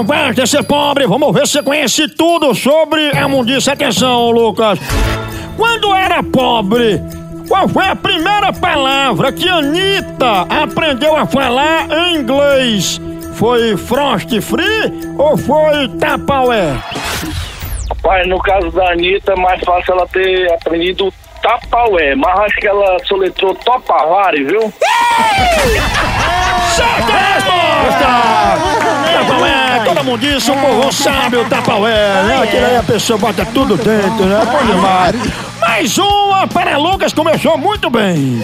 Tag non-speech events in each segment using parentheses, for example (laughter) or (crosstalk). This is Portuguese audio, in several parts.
gosta de ser pobre. Vamos ver se você conhece tudo sobre a mundice. Atenção, Lucas. Quando era pobre, qual foi a primeira palavra que Anitta aprendeu a falar em inglês? Foi Frost Free ou foi Tapaué? Pai, no caso da Anitta, é mais fácil ela ter aprendido Tapaué, mas acho que ela soletrou Topavari, viu? Certa resposta! Tapaué, diz, o povo sabe o Tapaué, né? Aquilo aí a pessoa bota tudo dentro, né? Bom demais. Mais uma para Lucas, começou muito bem.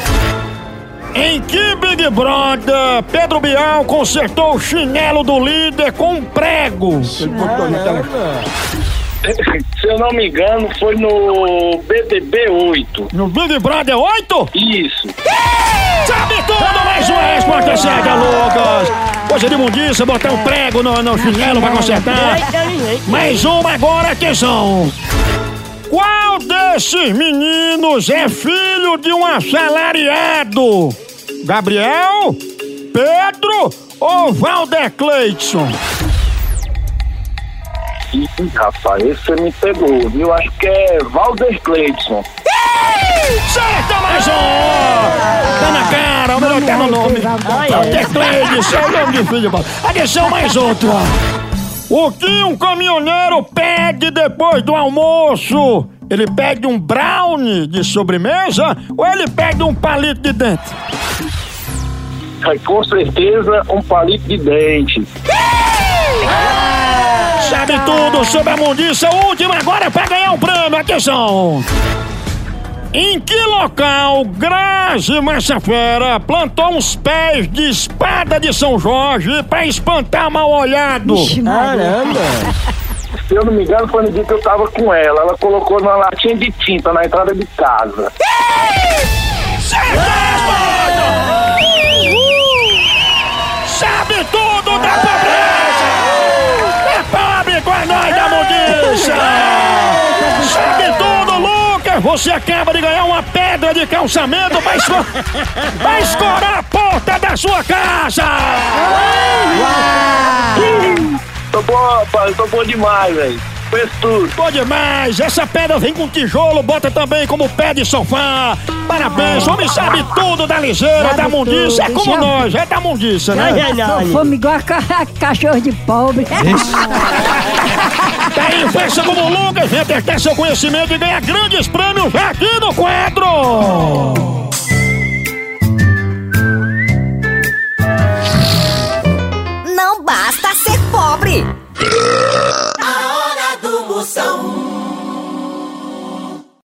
Em que Big Brother Pedro Bial consertou o chinelo do líder com um prego? Ele botou. Se eu não me engano, foi no BBB 8. No Big Brother 8? Isso. Sabe tudo, mais uma resposta certa, Lucas. Coisa de mundiça, botar um prego no, no chinelo pra consertar. Mais uma agora, atenção. Qual desses meninos é filho de um assalariado? Gabriel, Pedro ou Valder Cleidson? Ih, rapaz, esse você me pegou, viu? Acho que é Valder Cleidson. Certa mais um! Tá na cara, o melhor tá no nome. Valder Cleidson, é o nome de filho. Atenção, mais outra. O que um caminhoneiro pede depois do almoço? Ele pede um brownie de sobremesa ou ele pede um palito de dente? Com certeza, um palito de dente. Sobre a mundiça. Última agora para ganhar um prêmio. Atenção! Em que local Grazi Massafera plantou uns pés de espada de São Jorge para espantar mal olhado? Caramba! (laughs) Se eu não me engano, foi no dia que eu tava com ela. Ela colocou numa latinha de tinta na entrada de casa. Certa Você acaba de ganhar uma pedra de calçamento para esco... (laughs) pra escorar a porta da sua casa! Tô boa, pai, tô boa demais, velho. Fez tudo. Bom demais! Essa pedra vem com tijolo, bota também como pé de sofá. Parabéns, o homem sabe tudo da ligeira, da mundiça. É como nós, é da mundiça, né? Fome igual a ca- (laughs) cachorro de pobre. Faça como Lucas, vem testar seu conhecimento e ganhar grandes prêmios aqui no quadro.